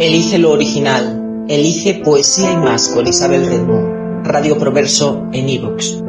Elige lo original. Elige Poesía y más con Isabel Redmo. Radio Proverso en iVoox.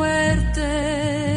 Muerte.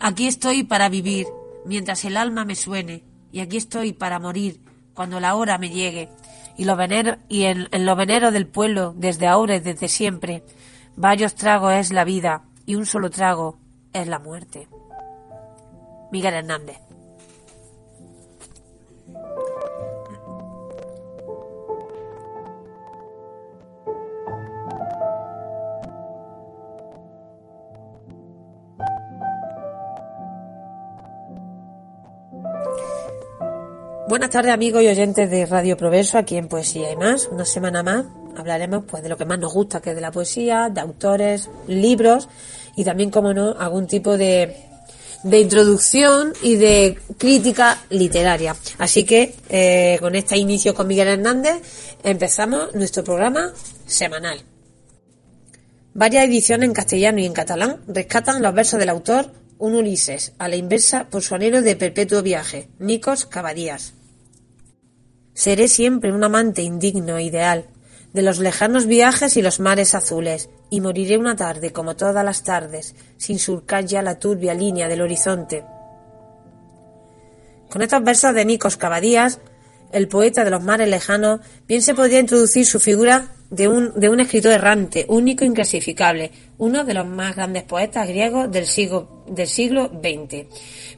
Aquí estoy para vivir mientras el alma me suene, y aquí estoy para morir cuando la hora me llegue. Y, en, en lo venero del pueblo, desde ahora y desde siempre, varios tragos es la vida y un solo trago es la muerte. Miguel Hernández. Buenas tardes amigos y oyentes de Radio Proverso, aquí en Poesía y más. Una semana más hablaremos pues de lo que más nos gusta, que es de la poesía, de autores, libros y también, como no, algún tipo de, de introducción y de crítica literaria. Así que eh, con este inicio con Miguel Hernández empezamos nuestro programa semanal. Varias ediciones en castellano y en catalán rescatan los versos del autor Un Ulises, a la inversa por su anhelo de perpetuo viaje, Nikos Cavadías. Seré siempre un amante indigno e ideal, de los lejanos viajes y los mares azules, y moriré una tarde como todas las tardes, sin surcar ya la turbia línea del horizonte. Con estos versos de Nikos Cavadías, el poeta de los mares lejanos, bien se podría introducir su figura de un, de un escritor errante, único e inclasificable, uno de los más grandes poetas griegos del siglo, del siglo XX.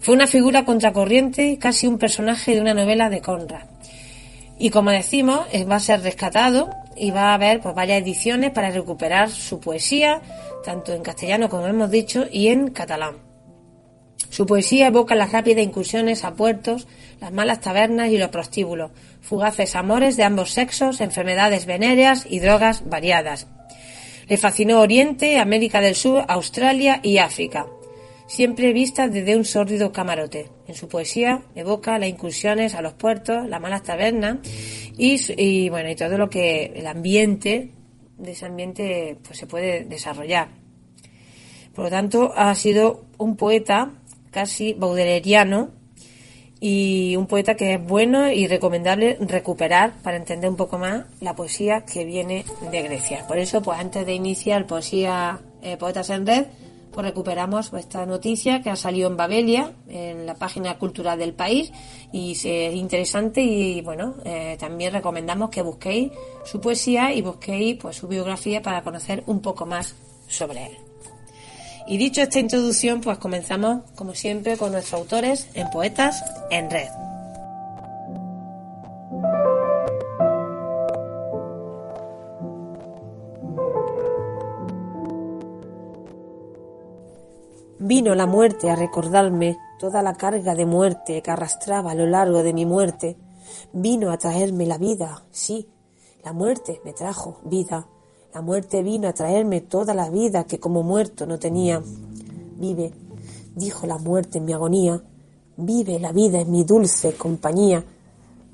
Fue una figura contracorriente, casi un personaje de una novela de Conrad. Y como decimos, eh, va a ser rescatado y va a haber pues, varias ediciones para recuperar su poesía, tanto en castellano como hemos dicho, y en catalán. Su poesía evoca las rápidas incursiones a puertos, las malas tabernas y los prostíbulos, fugaces amores de ambos sexos, enfermedades venéreas y drogas variadas. Le fascinó Oriente, América del Sur, Australia y África, siempre vista desde un sórdido camarote. En su poesía evoca las incursiones a los puertos, las malas tabernas y, bueno, y todo lo que el ambiente de ese ambiente pues se puede desarrollar. Por lo tanto, ha sido un poeta casi baudeleriano y un poeta que es bueno y recomendable recuperar para entender un poco más la poesía que viene de Grecia. Por eso, pues antes de iniciar Poesía eh, Poetas en Red, pues recuperamos esta noticia que ha salido en Babelia, en la página cultural del país, y es interesante y bueno, eh, también recomendamos que busquéis su poesía y busquéis pues su biografía para conocer un poco más sobre él. Y dicho esta introducción, pues comenzamos como siempre con nuestros autores en Poetas en Red. Vino la muerte a recordarme toda la carga de muerte que arrastraba a lo largo de mi muerte. Vino a traerme la vida, sí, la muerte me trajo vida. La muerte vino a traerme toda la vida que como muerto no tenía. Vive, dijo la muerte en mi agonía, vive la vida en mi dulce compañía.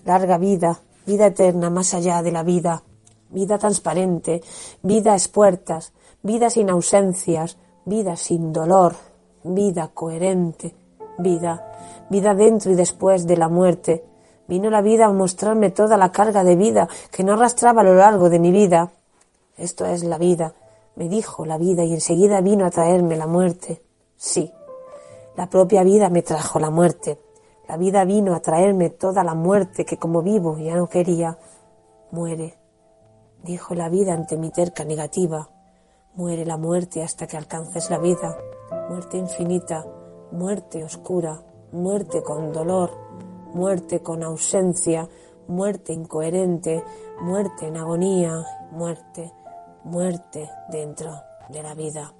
Larga vida, vida eterna más allá de la vida, vida transparente, vida a espuertas, vida sin ausencias, vida sin dolor, vida coherente, vida, vida dentro y después de la muerte. Vino la vida a mostrarme toda la carga de vida que no arrastraba a lo largo de mi vida. Esto es la vida, me dijo la vida y enseguida vino a traerme la muerte. Sí, la propia vida me trajo la muerte. La vida vino a traerme toda la muerte que como vivo ya no quería. Muere, dijo la vida ante mi terca negativa. Muere la muerte hasta que alcances la vida muerte infinita, muerte oscura, muerte con dolor, muerte con ausencia, muerte incoherente, muerte en agonía, muerte, muerte dentro de la vida.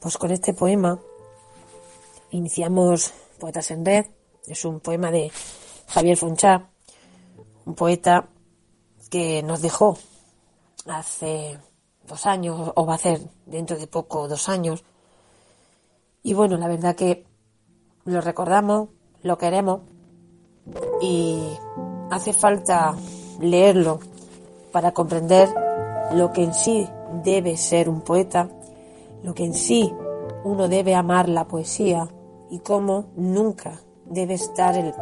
Pues con este poema iniciamos Poetas en Red. Es un poema de Javier Fonchá, un poeta que nos dejó hace dos años, o va a ser dentro de poco dos años. Y bueno, la verdad que lo recordamos, lo queremos y hace falta leerlo para comprender lo que en sí debe ser un poeta, lo que en sí uno debe amar la poesía y cómo nunca debe estar el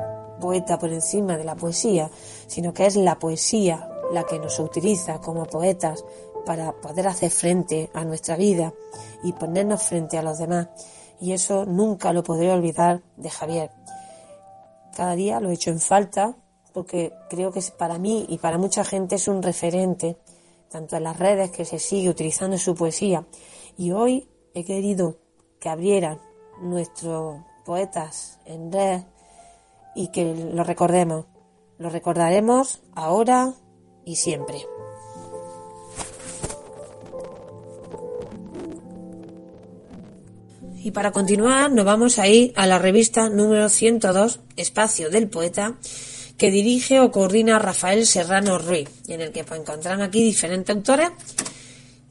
poeta por encima de la poesía, sino que es la poesía la que nos utiliza como poetas para poder hacer frente a nuestra vida y ponernos frente a los demás. Y eso nunca lo podré olvidar de Javier. Cada día lo he hecho en falta porque creo que para mí y para mucha gente es un referente, tanto en las redes que se sigue utilizando su poesía. Y hoy he querido que abrieran nuestros poetas en red y que lo recordemos. Lo recordaremos ahora y siempre. Y para continuar nos vamos a ir a la revista número 102, Espacio del Poeta, que dirige o coordina Rafael Serrano Ruiz, en el que pues, encontramos aquí diferentes autores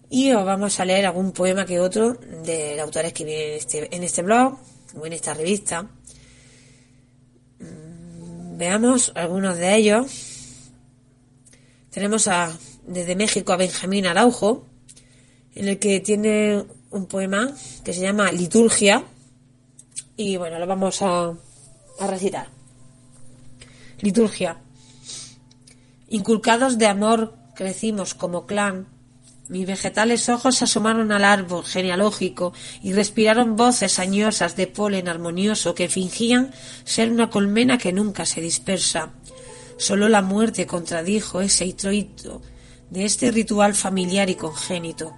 y os vamos a leer algún poema que otro de autores que vienen en este, en este blog o en esta revista. Mm, veamos algunos de ellos. Tenemos a, desde México a Benjamín Araujo, en el que tiene un poema que se llama Liturgia y bueno, lo vamos a, a recitar. Liturgia. Inculcados de amor crecimos como clan. Mis vegetales ojos se asomaron al árbol genealógico y respiraron voces añosas de polen armonioso que fingían ser una colmena que nunca se dispersa. Solo la muerte contradijo ese introito de este ritual familiar y congénito.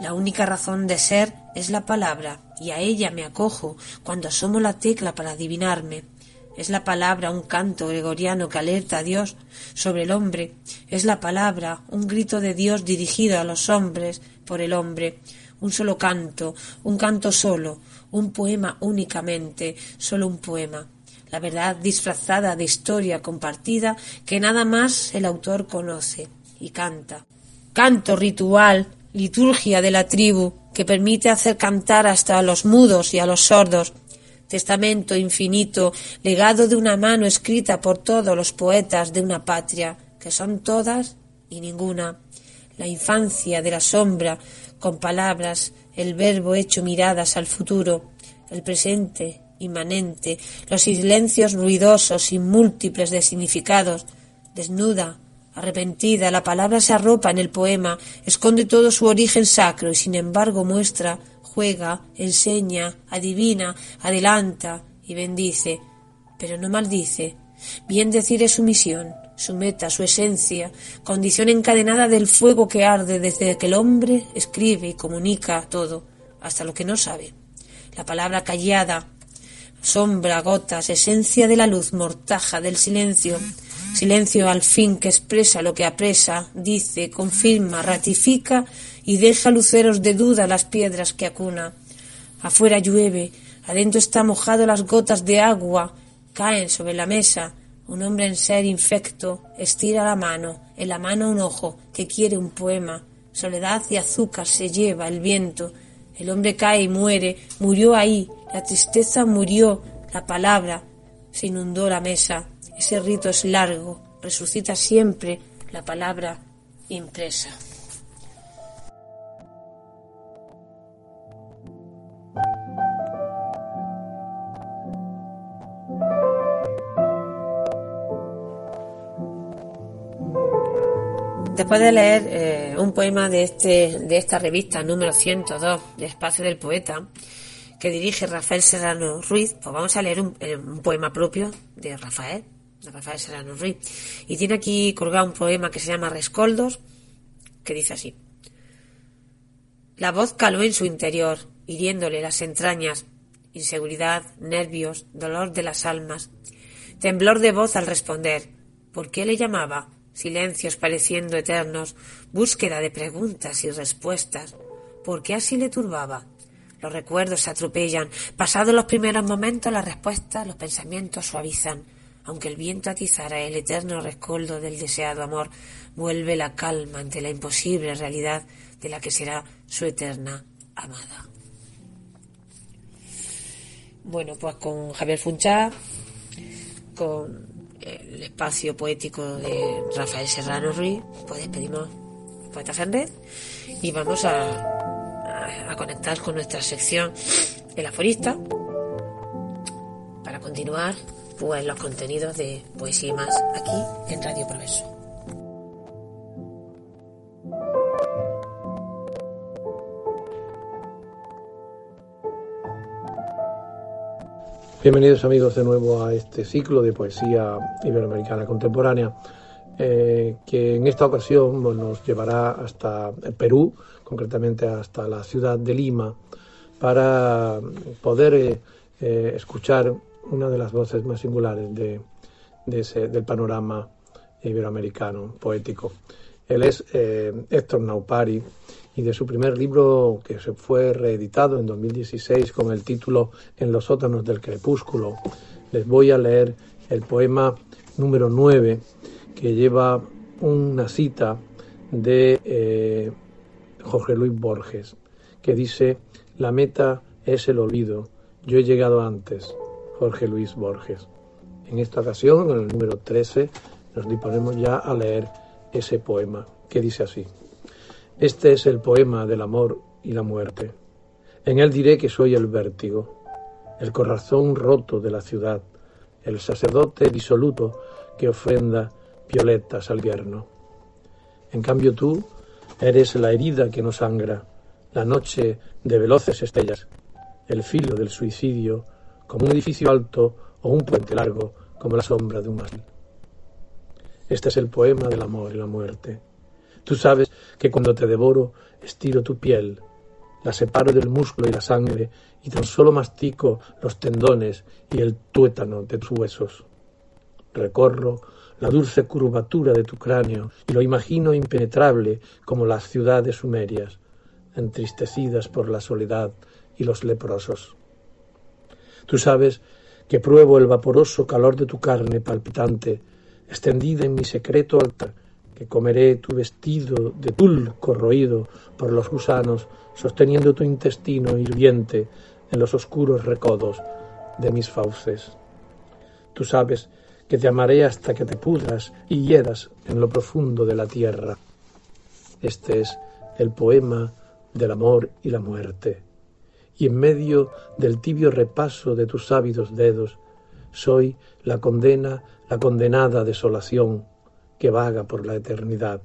La única razón de ser es la palabra, y a ella me acojo cuando asomo la tecla para adivinarme. Es la palabra un canto gregoriano que alerta a Dios sobre el hombre. Es la palabra un grito de Dios dirigido a los hombres por el hombre. Un solo canto, un canto solo, un poema únicamente, solo un poema. La verdad disfrazada de historia compartida que nada más el autor conoce y canta canto ritual, liturgia de la tribu, que permite hacer cantar hasta a los mudos y a los sordos, testamento infinito, legado de una mano escrita por todos los poetas de una patria, que son todas y ninguna, la infancia de la sombra, con palabras, el verbo hecho miradas al futuro, el presente inmanente, los silencios ruidosos y múltiples de significados, desnuda, arrepentida, la palabra se arropa en el poema, esconde todo su origen sacro y sin embargo muestra, juega, enseña, adivina, adelanta y bendice, pero no maldice. Bien decir es su misión, su meta, su esencia, condición encadenada del fuego que arde desde que el hombre escribe y comunica todo, hasta lo que no sabe. La palabra callada, sombra, gotas, esencia de la luz, mortaja del silencio, silencio al fin que expresa lo que apresa, dice, confirma, ratifica y deja luceros de duda las piedras que acuna. Afuera llueve, adentro está mojado las gotas de agua, caen sobre la mesa, un hombre en ser infecto estira la mano, en la mano un ojo que quiere un poema. Soledad y azúcar se lleva el viento. El hombre cae y muere, murió ahí, la tristeza murió, la palabra se inundó la mesa. Ese rito es largo, resucita siempre la palabra impresa. Después de leer eh, un poema de, este, de esta revista número 102 de Espacio del Poeta, que dirige Rafael Serrano Ruiz, pues vamos a leer un, eh, un, poema propio de Rafael, de Rafael. Y tiene aquí colgado un poema que se llama Rescoldos, que dice así. La voz caló en su interior, hiriéndole las entrañas, inseguridad, nervios, dolor de las almas, temblor de voz al responder. ¿Por qué le llamaba? silencios pareciendo eternos, búsqueda de preguntas y respuestas. ¿Por qué así le turbaba? Los recuerdos se atropellan. Pasados los primeros momentos, las respuestas, los pensamientos suavizan. Aunque el viento atizara el eterno rescoldo del deseado amor, vuelve la calma ante la imposible realidad de la que será su eterna amada. Bueno, pues con Javier Funchá, con el espacio poético de Rafael Serrano Ruiz, pues despedimos Poetas en Red y vamos a, a, conectar con nuestra sección El Aforista para continuar pues los contenidos de Poesía y más aquí en Radio Progreso. Bienvenidos amigos de nuevo a este ciclo de poesía iberoamericana contemporánea eh, que en esta ocasión nos llevará hasta Perú, concretamente hasta la ciudad de Lima, para poder eh, eh, escuchar una de las voces más singulares de, del panorama iberoamericano poético. Él es Héctor Naupari y de su primer libro que se fue reeditado en 2016 con el título En los sótanos del crepúsculo. Les voy a leer el poema número 9 que lleva una cita de eh, Jorge Luis Borges que dice La meta es el olvido, yo he llegado antes, Jorge Luis Borges. En esta ocasión, en el número 13, nos disponemos ya a leer ese poema que dice así. Este es el poema del amor y la muerte. En él diré que soy el vértigo, el corazón roto de la ciudad, el sacerdote disoluto que ofrenda violetas al vierno. En cambio tú eres la herida que no sangra, la noche de veloces estrellas, el filo del suicidio como un edificio alto o un puente largo como la sombra de un mástil. Este es el poema del amor y la muerte. Tú sabes que cuando te devoro estiro tu piel, la separo del músculo y la sangre y tan solo mastico los tendones y el tuétano de tus huesos. Recorro la dulce curvatura de tu cráneo y lo imagino impenetrable como las ciudades sumerias, entristecidas por la soledad y los leprosos. Tú sabes que pruebo el vaporoso calor de tu carne palpitante, extendida en mi secreto altar que comeré tu vestido de tul corroído por los gusanos, sosteniendo tu intestino hirviente en los oscuros recodos de mis fauces. Tú sabes que te amaré hasta que te pudras y hieras en lo profundo de la tierra. Este es el poema del amor y la muerte. Y en medio del tibio repaso de tus ávidos dedos, soy la condena, la condenada desolación que vaga por la eternidad,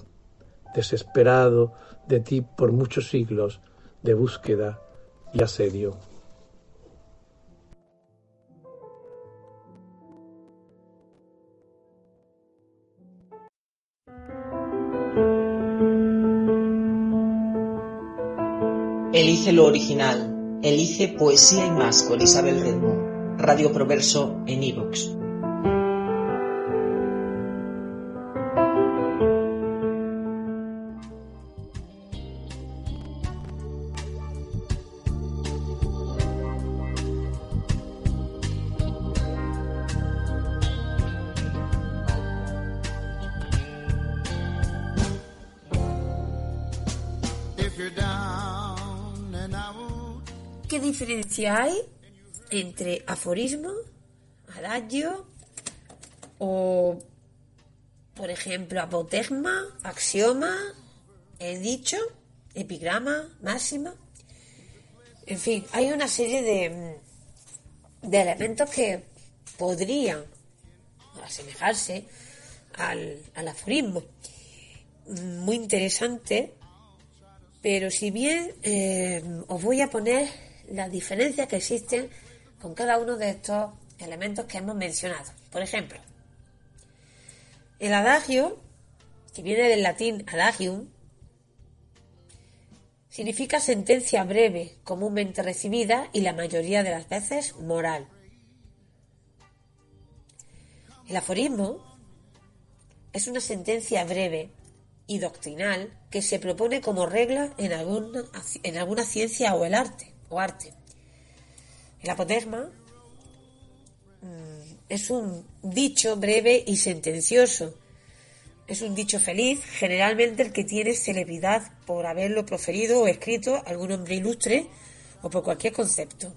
desesperado de ti por muchos siglos de búsqueda y asedio. Elice lo original. Elice Poesía y más con Isabel Redmo. Radio Proverso en iVoox. ¿Qué diferencia hay entre aforismo, adagio o, por ejemplo, apotegma, axioma, he dicho, epigrama, máxima? En fin, hay una serie de, de elementos que podrían asemejarse al, al aforismo. Muy interesante, pero si bien eh, os voy a poner las diferencias que existen con cada uno de estos elementos que hemos mencionado. Por ejemplo, el adagio, que viene del latín adagium, significa sentencia breve, comúnmente recibida y la mayoría de las veces moral. El aforismo es una sentencia breve y doctrinal que se propone como regla en alguna, en alguna ciencia o el arte arte. El apoderma mm, es un dicho breve y sentencioso. Es un dicho feliz, generalmente el que tiene celebridad por haberlo proferido o escrito algún hombre ilustre o por cualquier concepto.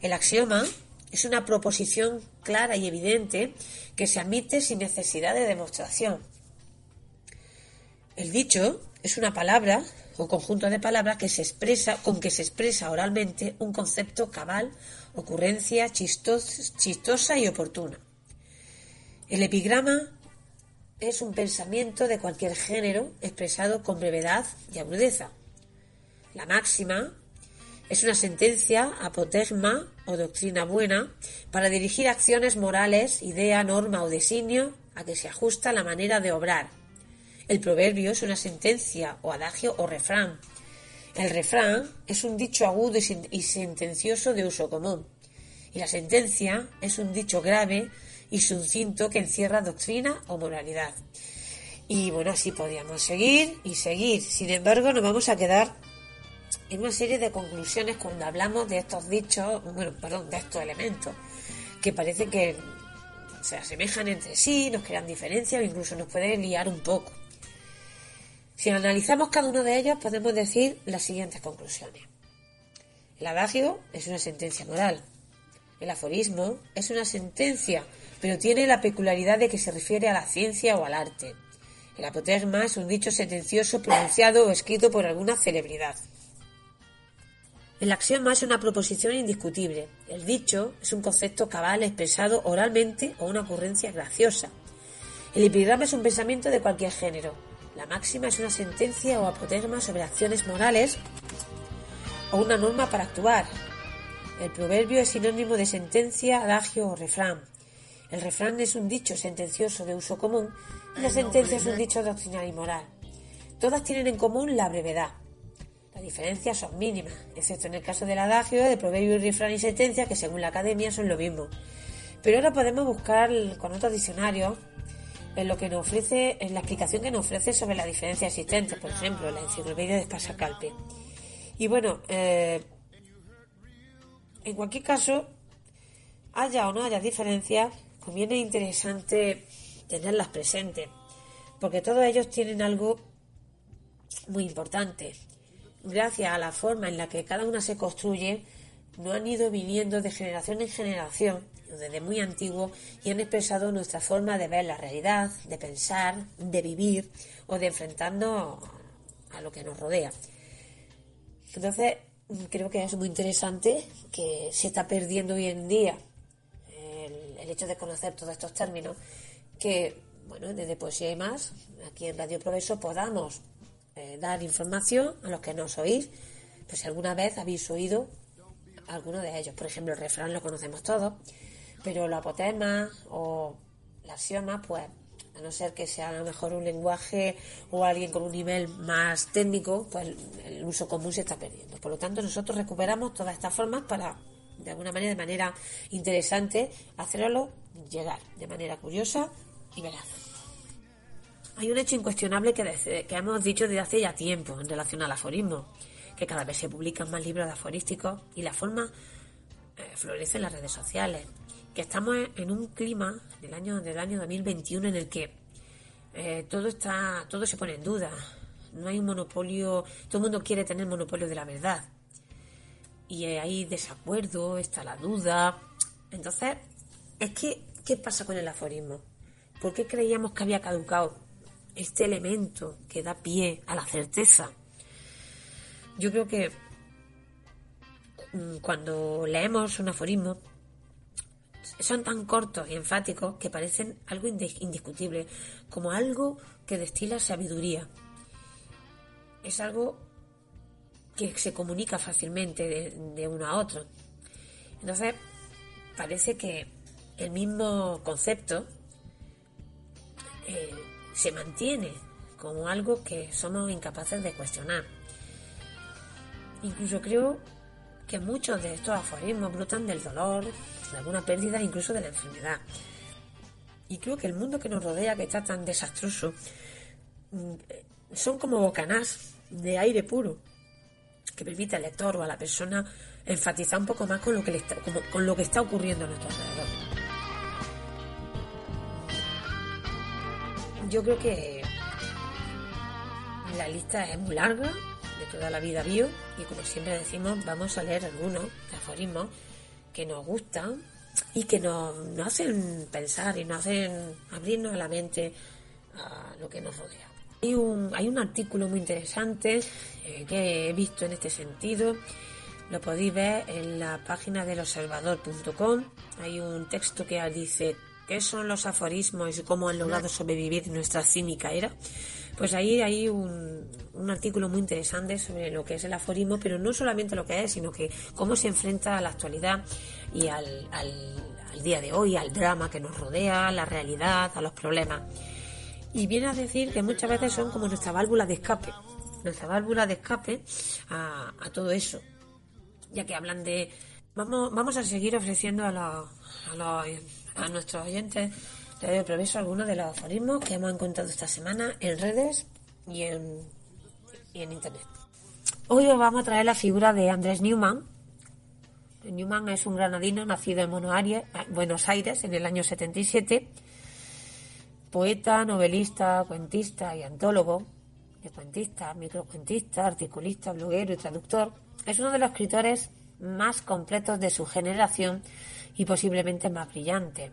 El axioma es una proposición clara y evidente que se admite sin necesidad de demostración. El dicho es una palabra o conjunto de palabras que se expresa, con que se expresa oralmente un concepto cabal, ocurrencia chistos, chistosa y oportuna. El epigrama es un pensamiento de cualquier género expresado con brevedad y agudeza. La máxima es una sentencia, apotegma o doctrina buena para dirigir acciones morales, idea, norma o designio a que se ajusta la manera de obrar, el proverbio es una sentencia o adagio o refrán. El refrán es un dicho agudo y sentencioso de uso común. Y la sentencia es un dicho grave y sucinto que encierra doctrina o moralidad. Y bueno, así podríamos seguir y seguir. Sin embargo, nos vamos a quedar en una serie de conclusiones cuando hablamos de estos dichos, bueno, perdón, de estos elementos, que parece que se asemejan entre sí, nos crean diferencias o incluso nos pueden liar un poco. Si analizamos cada uno de ellos, podemos decir las siguientes conclusiones. El adagio es una sentencia moral. El aforismo es una sentencia, pero tiene la peculiaridad de que se refiere a la ciencia o al arte. El apotegma es un dicho sentencioso pronunciado o escrito por alguna celebridad. El axioma es una proposición indiscutible. El dicho es un concepto cabal expresado oralmente o una ocurrencia graciosa. El epigrama es un pensamiento de cualquier género. La máxima es una sentencia o apotegma sobre acciones morales o una norma para actuar. El proverbio es sinónimo de sentencia, adagio o refrán. El refrán es un dicho sentencioso de uso común y la sentencia es un dicho doctrinal y moral. Todas tienen en común la brevedad. Las diferencias son mínimas, excepto en el caso del adagio, de proverbio, refrán y sentencia, que según la academia son lo mismo. Pero ahora podemos buscar con otros diccionarios en lo que nos ofrece, en la explicación que nos ofrece sobre la diferencia existente, por ejemplo, la enciclopedia de Spasacalpe. Y bueno, eh, en cualquier caso, haya o no haya diferencias, conviene interesante tenerlas presentes, porque todos ellos tienen algo muy importante. Gracias a la forma en la que cada una se construye, no han ido viniendo de generación en generación, desde muy antiguo, y han expresado nuestra forma de ver la realidad, de pensar, de vivir o de enfrentarnos a lo que nos rodea. Entonces, creo que es muy interesante que se está perdiendo hoy en día el, hecho de conocer todos estos términos, que, bueno, desde Poesía y más, aquí en Radio Progreso podamos eh, dar información a los que nos oís, pues si alguna vez habéis oído alguno de ellos. Por ejemplo, el refrán lo conocemos todos, pero los apotemas o la axioma, pues a no ser que sea a lo mejor un lenguaje o alguien con un nivel más técnico, pues el uso común se está perdiendo. Por lo tanto, nosotros recuperamos todas estas formas para, de alguna manera, de manera interesante, hacerlo llegar de manera curiosa y veraz. Hay un hecho incuestionable que, que hemos dicho desde hace ya tiempo en relación al aforismo, que cada vez se publican más libros de aforísticos y la forma eh, florece en las redes sociales que estamos en un clima del año del año 2021 en el que eh, todo está todo se pone en duda. No hay un monopolio todo el mundo quiere tener monopolio de la verdad. Y hay desacuerdo está la duda. Entonces es que qué pasa con el aforismo ¿por qué creíamos que había caducado este elemento que da pie a la certeza yo creo que mm, cuando leemos un aforismo son tan cortos y enfáticos que parecen algo indiscutible, como algo que destila sabiduría. Es algo que se comunica fácilmente de, uno a otro. Entonces, parece que el mismo concepto eh, se mantiene como algo que somos incapaces de cuestionar. Incluso creo que muchos de estos aforismos brotan del dolor, de alguna pérdida, incluso de la enfermedad. Y creo que el mundo que nos rodea, que está tan desastroso, mm, son como bocanás de aire puro, que permite al lector o a la persona enfatizar un poco más con lo que, le está, con lo que está ocurriendo a nuestro alrededor. Yo creo que la lista es muy larga, de toda la vida bio, y como siempre decimos, vamos a leer algunos aforismos que nos gustan y que nos, hacen pensar y nos hacen abrirnos la mente a lo que nos rodea. Hay un, hay un artículo muy interesante eh, que he visto en este sentido. Lo podéis ver en la página del observador.com. Hay un texto que dice qué son los aforismos y cómo han logrado sobrevivir nuestra cínica era. Pues ahí hay un, un, artículo muy interesante sobre lo que es el aforismo, pero no solamente lo que es, sino que cómo se enfrenta a la actualidad y al, al, día de hoy, al drama que nos rodea, a la realidad, a los problemas. Y viene a decir que muchas veces son como nuestra válvula de escape, nuestra válvula de escape a, a todo eso. Ya que hablan de... Vamos, vamos a seguir ofreciendo a, los, a, los, a nuestros oyentes te Progreso algunos de los aforismos que hemos encontrado esta semana en redes y en, y en internet. Hoy os vamos a traer la figura de Andrés Newman. Newman es un granadino nacido en Buenos Aires en el año 77, poeta, novelista, cuentista y antólogo, de cuentista, microcuentista, articulista, bloguero y traductor. Es uno de los escritores más completos de su generación y posiblemente más brillante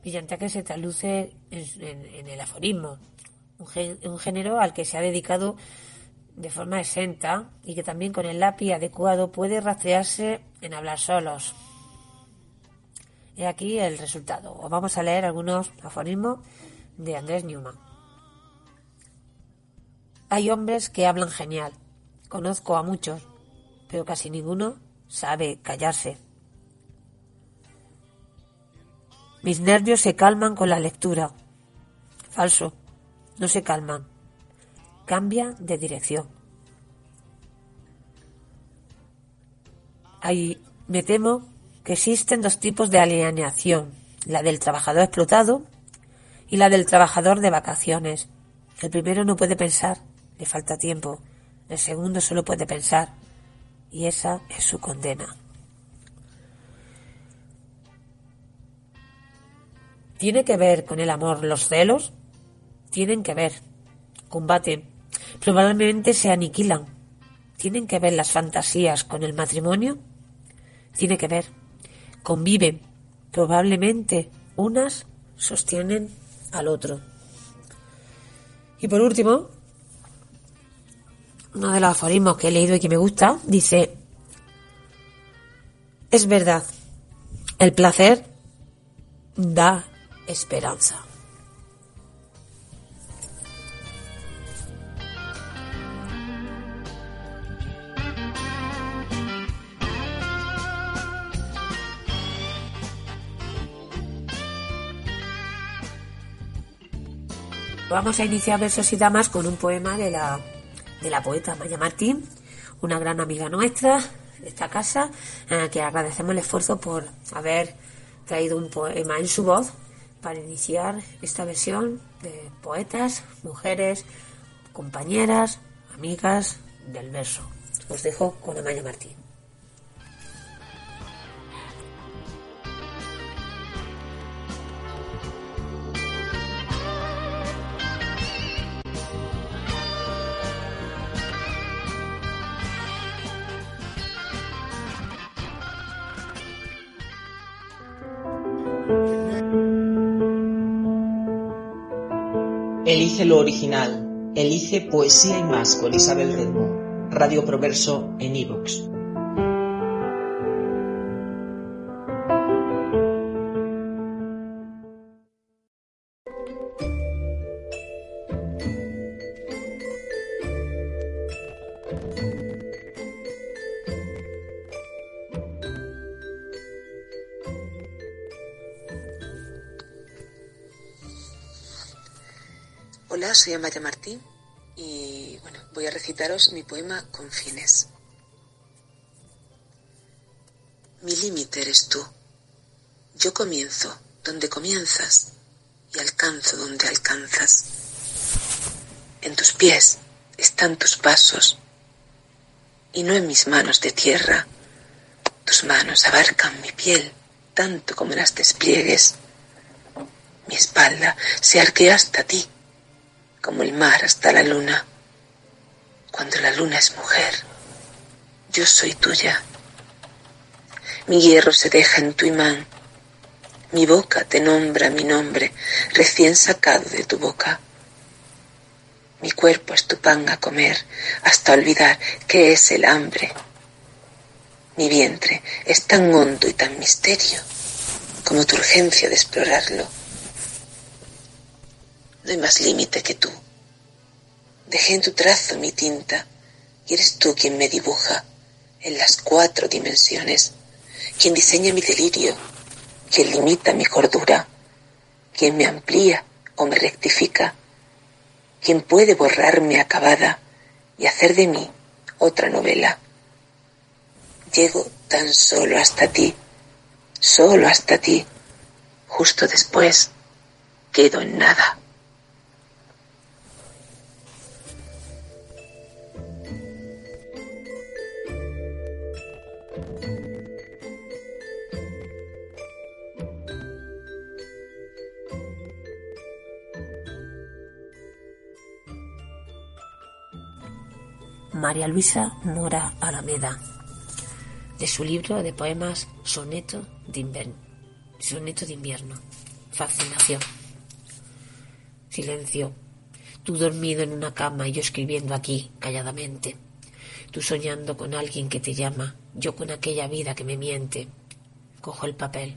brillante que se traduce en, el aforismo, un, género al que se ha dedicado de forma exenta y que también con el lápiz adecuado puede rastrearse en hablar solos. Y aquí el resultado. Os vamos a leer algunos aforismos de Andrés Newman. Hay hombres que hablan genial. Conozco a muchos, pero casi ninguno sabe callarse. Mis nervios se calman con la lectura. Falso. No se calman. Cambia de dirección. Ahí me temo que existen dos tipos de alienación, la del trabajador explotado y la del trabajador de vacaciones. El primero no puede pensar, le falta tiempo. El segundo solo puede pensar, y esa es su condena. ¿Tiene que ver con el amor los celos? tienen que ver, combaten, probablemente se aniquilan, tienen que ver las fantasías con el matrimonio, tiene que ver, conviven, probablemente unas sostienen al otro. Y por último, uno de los aforismos que he leído y que me gusta, dice, es verdad, el placer da esperanza. Vamos a iniciar versos y damas con un poema de la, de la poeta Maya Martín, una gran amiga nuestra de esta casa, a que agradecemos el esfuerzo por haber traído un poema en su voz para iniciar esta versión de poetas, mujeres, compañeras, amigas del verso. Os dejo con Amaya Martín. Elige lo original. Elige Poesía y más con Isabel Redmo. Radio Proverso en iVoox. Soy Amaya Martín y bueno, voy a recitaros mi poema Confines. Mi límite eres tú. Yo comienzo donde comienzas y alcanzo donde alcanzas. En tus pies están tus pasos y no en mis manos de tierra. Tus manos abarcan mi piel tanto como las despliegues. Mi espalda se arquea hasta ti como el mar hasta la luna. Cuando la luna es mujer, yo soy tuya. Mi hierro se deja en tu imán. Mi boca te nombra mi nombre, recién sacado de tu boca. Mi cuerpo es tu pan a comer, hasta olvidar qué es el hambre. Mi vientre es tan hondo y tan misterio como tu urgencia de explorarlo. No más límite que tú. Dejé en tu trazo mi tinta y eres tú quien me dibuja en las cuatro dimensiones, quien diseña mi delirio, quien limita mi cordura, quien me amplía o me rectifica, quien puede borrarme acabada y hacer de mí otra novela. Llego tan solo hasta ti, solo hasta ti, justo después quedo en nada. María Luisa Mora Alameda, de su libro de poemas Soneto de invierno. Soneto de invierno. Fascinación. Silencio. Tú dormido en una cama y yo escribiendo aquí, calladamente. Tú soñando con alguien que te llama, yo con aquella vida que me miente. Cojo el papel,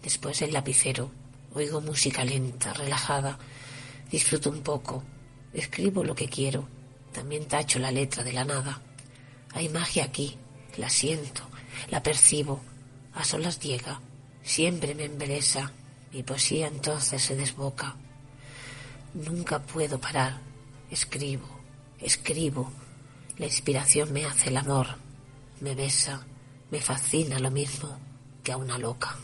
después el lapicero, oigo música lenta, relajada, disfruto un poco, escribo lo que quiero, también tacho la letra de la nada. Hay magia aquí, la siento, la percibo, a solas llega, siempre me embelesa, mi poesía entonces se desboca. Nunca puedo parar, escribo, escribo, la inspiración me hace el amor, me besa, me fascina lo mismo que a una loca.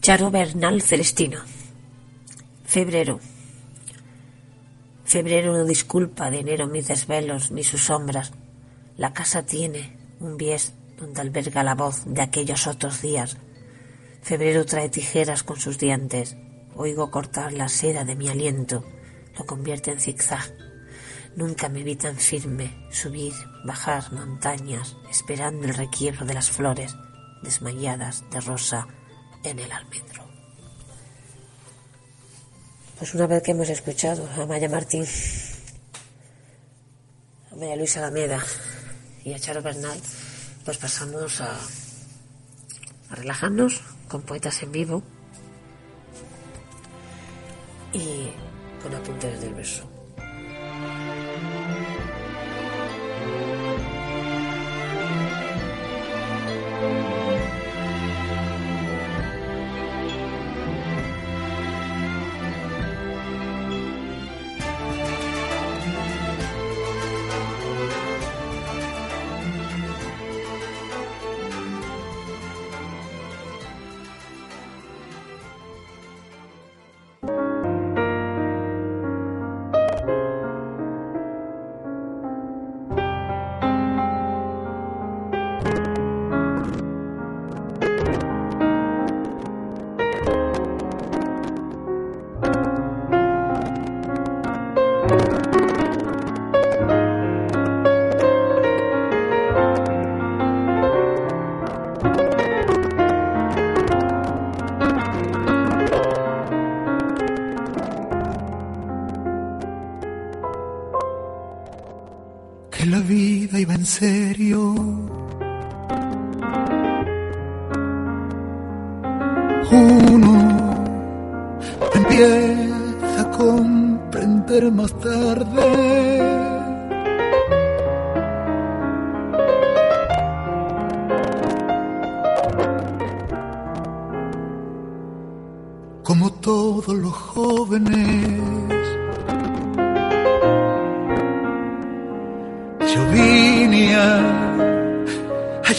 Charo Bernal Celestino Febrero. Febrero no disculpa de enero mis desvelos ni sus sombras. La casa tiene un bies donde alberga la voz de aquellos otros días. Febrero trae tijeras con sus dientes. Oigo cortar la seda de mi aliento. Lo convierte en zigzag. Nunca me vi tan firme, subir, bajar montañas, esperando el requiebro de las flores, desmayadas de rosa en el almendro. Pues una vez que hemos escuchado a Maya Martín, a María Luisa Alameda y a Charo Bernal, pues pasamos a, a relajarnos con poetas en vivo y con apuntes del verso.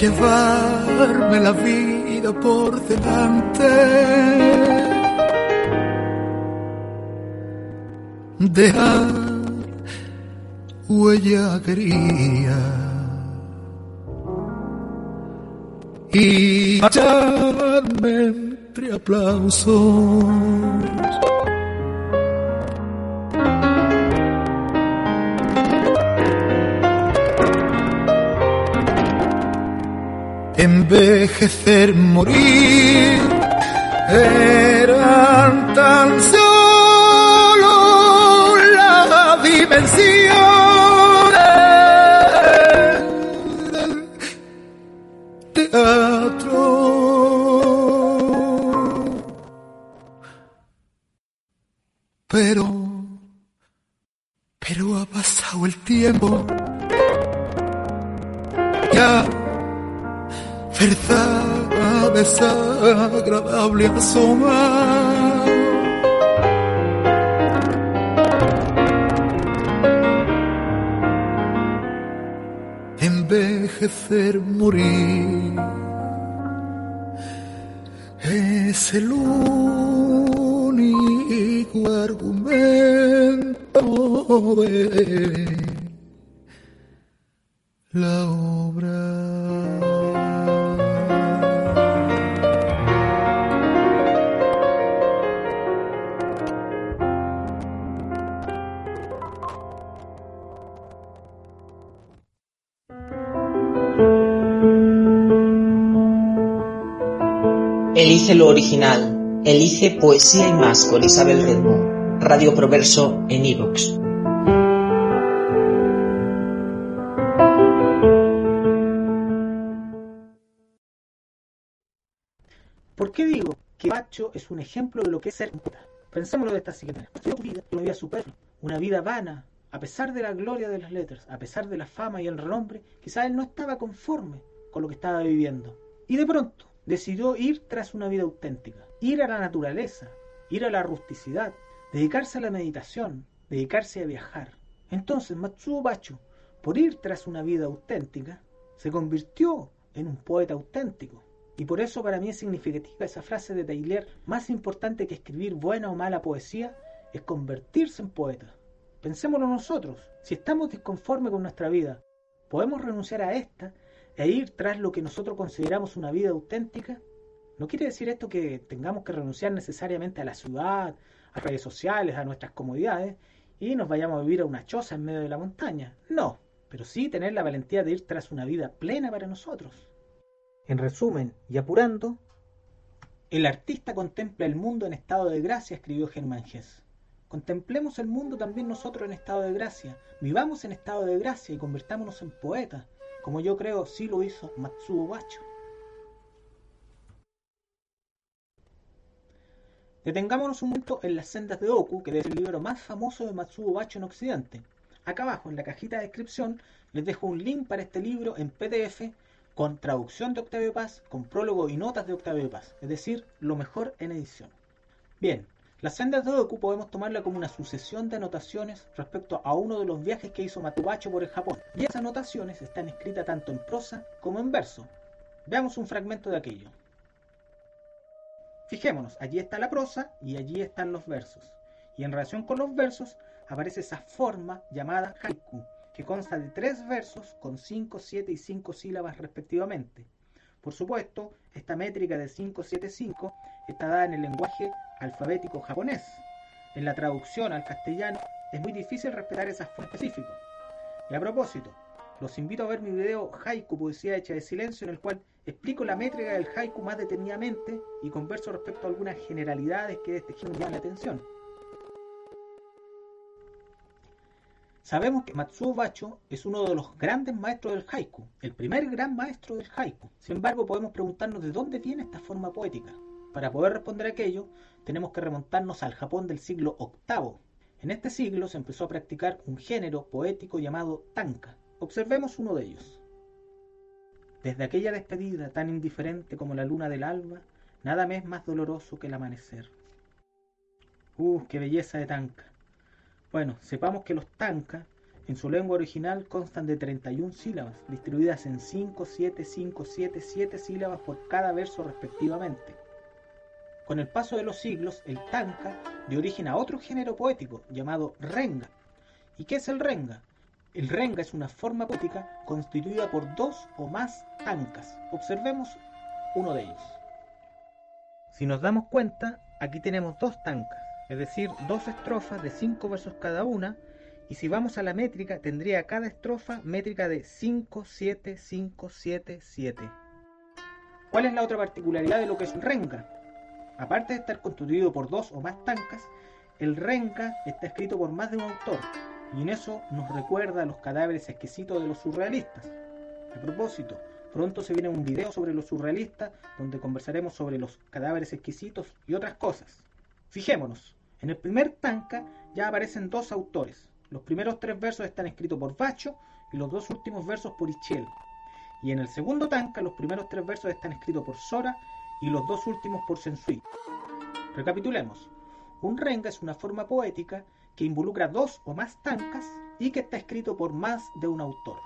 Llevarme la vida por delante. Dejar huella quería y marcharme entre aplausos. Envejecer, morir, eran tan verdad desagradable asoma. Envejecer, morir es el único argumento de la Elice Poesía y más con Isabel Redmo. Radio Proverso en iVoox. ¿Por qué digo que Bacho es un ejemplo de lo que es ser poeta? Pensémoslo de esta siguiente manera. Tu vida, una vida superflua, una vida vana, a pesar de la gloria de las letras, a pesar de la fama y el renombre, quizás él no estaba conforme con lo que estaba viviendo. Y de pronto decidió ir tras una vida auténtica, ir a la naturaleza, ir a la rusticidad, dedicarse a la meditación, dedicarse a viajar. Entonces Matsuo Bacho, por ir tras una vida auténtica, se convirtió en un poeta auténtico. Y por eso para mí es significativa esa frase de Taylor, más importante que escribir buena o mala poesía es convertirse en poeta. Pensémoslo nosotros, si estamos disconformes con nuestra vida, ¿podemos renunciar a esta e ir tras lo que nosotros consideramos una vida auténtica? No quiere decir esto que tengamos que renunciar necesariamente a la ciudad, a redes sociales, a nuestras comodidades y nos vayamos a vivir a una choza en medio de la montaña. No, pero sí tener la valentía de ir tras una vida plena para nosotros. En resumen, y apurando, el artista contempla el mundo en estado de gracia, escribió Germán Gess. Contemplemos el mundo también nosotros en estado de gracia, vivamos en estado de gracia y convertámonos en poetas, como yo creo sí lo hizo Matsuo Bacho. Detengámonos un momento en las sendas de Oku, que es el libro más famoso de Matsuo Bacho en Occidente. Acá abajo, en la cajita de descripción, les dejo un link para este libro en PDF con traducción de Octavio Paz, con prólogo y notas de Octavio Paz, es decir, lo mejor en edición. Bien, las sendas de Oku podemos tomarla como una sucesión de anotaciones respecto a uno de los viajes que hizo Bacho por el Japón, y esas anotaciones están escritas tanto en prosa como en verso. Veamos un fragmento de aquello. Fijémonos, allí está la prosa y allí están los versos. Y en relación con los versos aparece esa forma llamada haiku, que consta de tres versos con 5, 7 y 5 sílabas respectivamente. Por supuesto, esta métrica de 5, 7, 5 está dada en el lenguaje alfabético japonés. En la traducción al castellano es muy difícil respetar esas formas específicas. Y a propósito, los invito a ver mi video Haiku, poesía hecha de silencio, en el cual Explico la métrica del haiku más detenidamente y converso respecto a algunas generalidades que de este género llaman la atención. Sabemos que Matsuo Bacho es uno de los grandes maestros del haiku, el primer gran maestro del haiku. Sin embargo, podemos preguntarnos de dónde viene esta forma poética. Para poder responder aquello, tenemos que remontarnos al Japón del siglo VIII. En este siglo se empezó a practicar un género poético llamado tanka. Observemos uno de ellos. Desde aquella despedida tan indiferente como la luna del alba, nada me es más doloroso que el amanecer. ¡Uh, qué belleza de tanca! Bueno, sepamos que los tanka, en su lengua original, constan de 31 sílabas, distribuidas en 5, 7, 5, 7, 7 sílabas por cada verso respectivamente. Con el paso de los siglos, el tanka dio origen a otro género poético llamado renga. ¿Y qué es el renga? El renga es una forma poética constituida por dos o más tankas. Observemos uno de ellos. Si nos damos cuenta, aquí tenemos dos tankas, es decir, dos estrofas de cinco versos cada una, y si vamos a la métrica, tendría cada estrofa métrica de 5, 7, 5, 7, 7. ¿Cuál es la otra particularidad de lo que es renga? Aparte de estar constituido por dos o más tankas, el renga está escrito por más de un autor, y en eso nos recuerda a los cadáveres exquisitos de los surrealistas. A propósito, pronto se viene un video sobre los surrealistas donde conversaremos sobre los cadáveres exquisitos y otras cosas. Fijémonos, en el primer tanca ya aparecen dos autores. Los primeros tres versos están escritos por Bacho y los dos últimos versos por Ichiel. Y en el segundo tanca los primeros tres versos están escritos por Sora y los dos últimos por Sensui. Recapitulemos. Un renga es una forma poética que involucra dos o más tankas y que está escrito por más de un autor.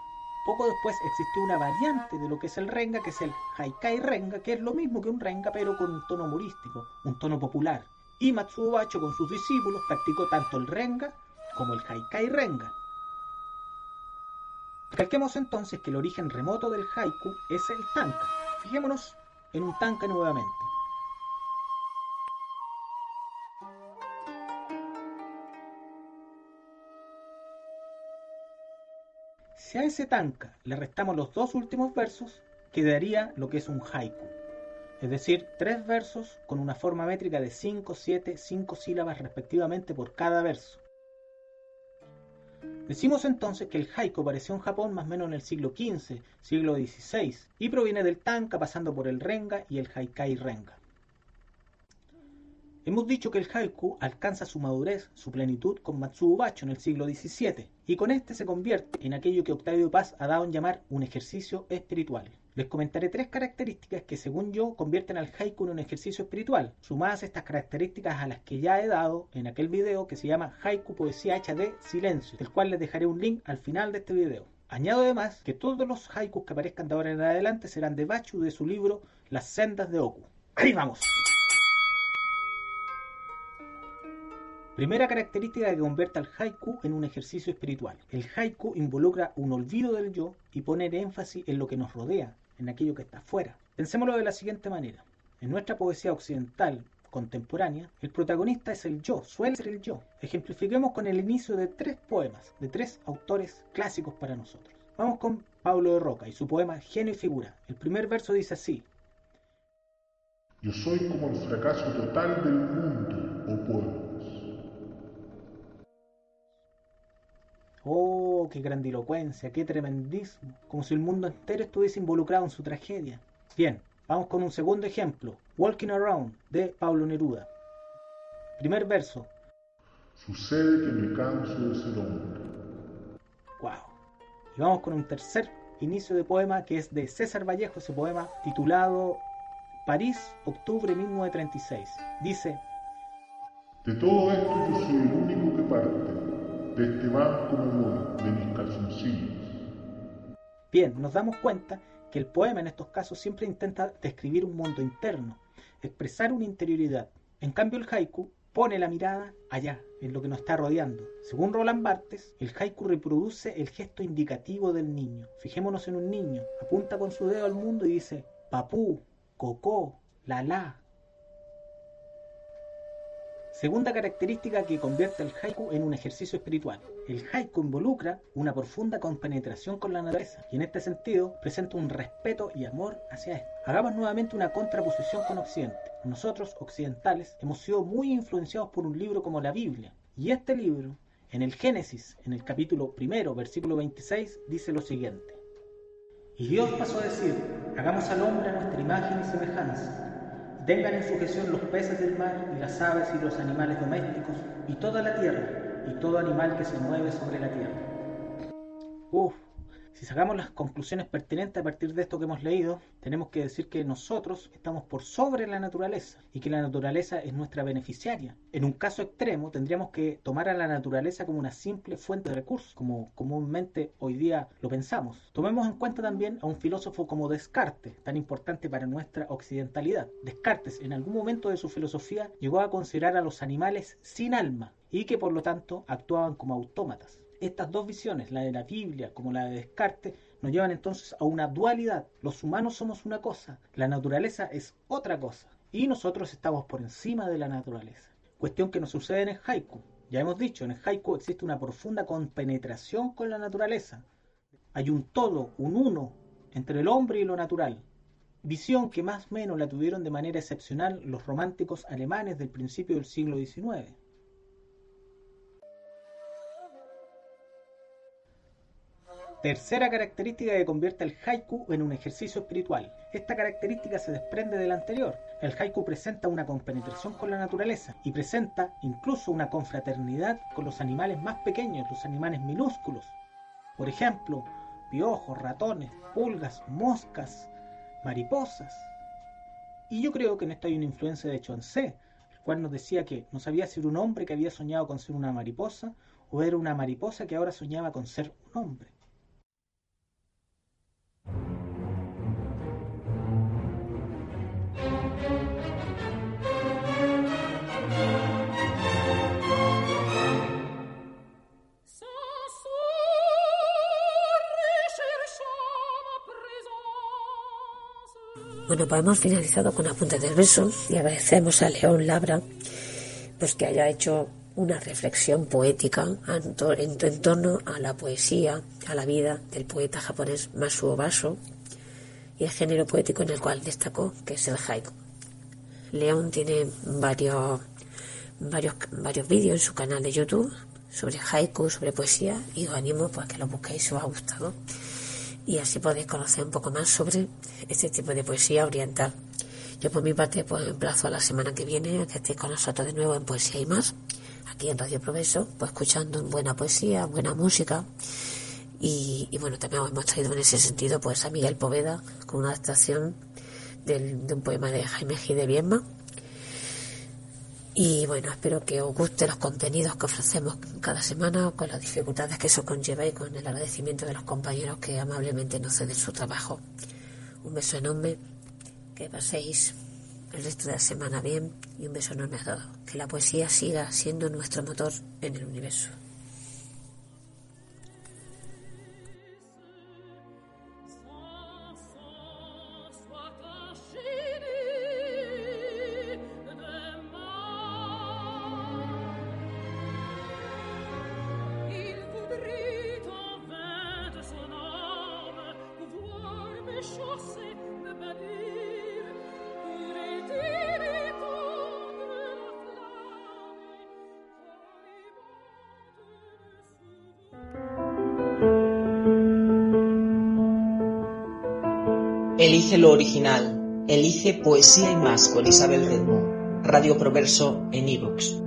Poco después existió una variante de lo que es el renga, que es el haikai renga, que es lo mismo que un renga pero con un tono humorístico, un tono popular. Y Matsuo Bacho con sus discípulos practicó tanto el renga como el haikai renga. Recalquemos entonces que el origen remoto del haiku es el tanka. Fijémonos en un tanka nuevamente. Si a ese tanka le restamos los dos últimos versos, quedaría lo que es un haiku. Es decir, tres versos con una forma métrica de 5, 7, 5 sílabas respectivamente por cada verso. Decimos entonces que el haiku apareció en Japón más o menos en el siglo XV, siglo XVI, y proviene del tanka pasando por el renga y el haikai renga. Hemos dicho que el haiku alcanza su madurez, su plenitud con Matsuo Bacho en el siglo XVII, y con este se convierte en aquello que Octavio Paz ha dado en llamar un ejercicio espiritual. Les comentaré tres características que según yo convierten al haiku en un ejercicio espiritual, sumadas estas características a las que ya he dado en aquel video que se llama Haiku Poesía Hecha de Silencio, del cual les dejaré un link al final de este video. Añado además que todos los haikus que aparezcan de ahora en adelante serán de Bachu de su libro Las sendas de Oku. ¡Ahí vamos! Primera característica que convierte al haiku en un ejercicio espiritual. El haiku involucra un olvido del yo y poner énfasis en lo que nos rodea, en aquello que está afuera. Pensémoslo de la siguiente manera. En nuestra poesía occidental contemporánea, el protagonista es el yo, suele ser el yo. Ejemplifiquemos con el inicio de tres poemas, de tres autores clásicos para nosotros. Vamos con Pablo de Roca y su poema Genio y Figura. El primer verso dice así. Yo soy como el fracaso total del mundo, oh pueblos. Oh, qué grandilocuencia, qué tremendismo, como si el mundo entero estuviese involucrado en su tragedia. Bien, vamos con un segundo ejemplo, Walking Around, de Pablo Neruda. Primer verso. Sucede que me canso de ser hombre. Wow. Y vamos con un tercer inicio de poema que es de César Vallejo, ese poema titulado París, octubre 1936. Dice, De todo esto yo soy el único que parte, este. Bien, nos damos cuenta que el poema en estos casos siempre intenta describir un mundo interno, expresar una interioridad. En cambio el haiku pone la mirada allá, en lo que nos está rodeando. Según Roland Barthes, el haiku reproduce el gesto indicativo del niño. Fijémonos en un niño, apunta con su dedo al mundo y dice, papú, cocó, la la. Segunda característica que convierte el haiku en un ejercicio espiritual. El haiku involucra una profunda compenetración con la naturaleza y en este sentido presenta un respeto y amor hacia esto. Hagamos nuevamente una contraposición con Occidente. Nosotros, occidentales, hemos sido muy influenciados por un libro como la Biblia. Y este libro, en el Génesis, en el capítulo primero, versículo 26, dice lo siguiente. Y Dios pasó a decir, hagamos al hombre a nuestra imagen y semejanza tengan en sujeción los peces del mar y las aves y los animales domésticos y toda la tierra y todo animal que se mueve sobre la tierra. Uf, si sacamos las conclusiones pertinentes a partir de esto que hemos leído, tenemos que decir que nosotros estamos por sobre la naturaleza y que la naturaleza es nuestra beneficiaria. En un caso extremo, tendríamos que tomar a la naturaleza como una simple fuente de recursos, como comúnmente hoy día lo pensamos. Tomemos en cuenta también a un filósofo como Descartes, tan importante para nuestra occidentalidad. Descartes, en algún momento de su filosofía, llegó a considerar a los animales sin alma y que por lo tanto actuaban como autómatas. Estas dos visiones, la de la Biblia como la de Descartes, nos llevan entonces a una dualidad. Los humanos somos una cosa, la naturaleza es otra cosa, y nosotros estamos por encima de la naturaleza. Cuestión que no sucede en el haiku. Ya hemos dicho, en el haiku existe una profunda compenetración con la naturaleza. Hay un todo, un uno, entre el hombre y lo natural. Visión que más o menos la tuvieron de manera excepcional los románticos alemanes del principio del siglo XIX. Tercera característica que convierte el haiku en un ejercicio espiritual. Esta característica se desprende de la anterior. El haiku presenta una compenetración con la naturaleza y presenta incluso una confraternidad con los animales más pequeños, los animales minúsculos. Por ejemplo, piojos, ratones, pulgas, moscas, mariposas. Y yo creo que en esto hay una influencia de Chuanzé, el cual nos decía que no sabía si era un hombre que había soñado con ser una mariposa o era una mariposa que ahora soñaba con ser un hombre. Bueno, pues hemos finalizado con apuntes del verso y agradecemos a León Labra pues que haya hecho una reflexión poética en, to- en, en torno a la poesía, a la vida del poeta japonés Masuo Baso y el género poético en el cual destacó, que es el haiku. León tiene varios, varios, varios vídeos en su canal de YouTube sobre haiku, sobre poesía, y os animo pues, a que lo busquéis os ha gustado. Y así podéis conocer un poco más sobre este tipo de poesía oriental. Yo por mi parte pues emplazo a la semana que viene a que estéis con nosotros de nuevo en Poesía y más, aquí en Radio Progreso, pues escuchando buena poesía, buena música. Y, bueno, también hemos traído en ese sentido pues a Miguel Poveda con una adaptación de un poema de Jaime G. de Viedma. Y bueno, espero que os gusten los contenidos que ofrecemos cada semana, con las dificultades que eso conlleva y con el agradecimiento de los compañeros que amablemente nos ceden su trabajo. Un beso enorme, que paséis el resto de la semana bien y un beso enorme a todos. Que la poesía siga siendo nuestro motor en el universo. Elice lo original. Elice Poesía y más con Isabel Redmond. Radio Proverso en iVoox.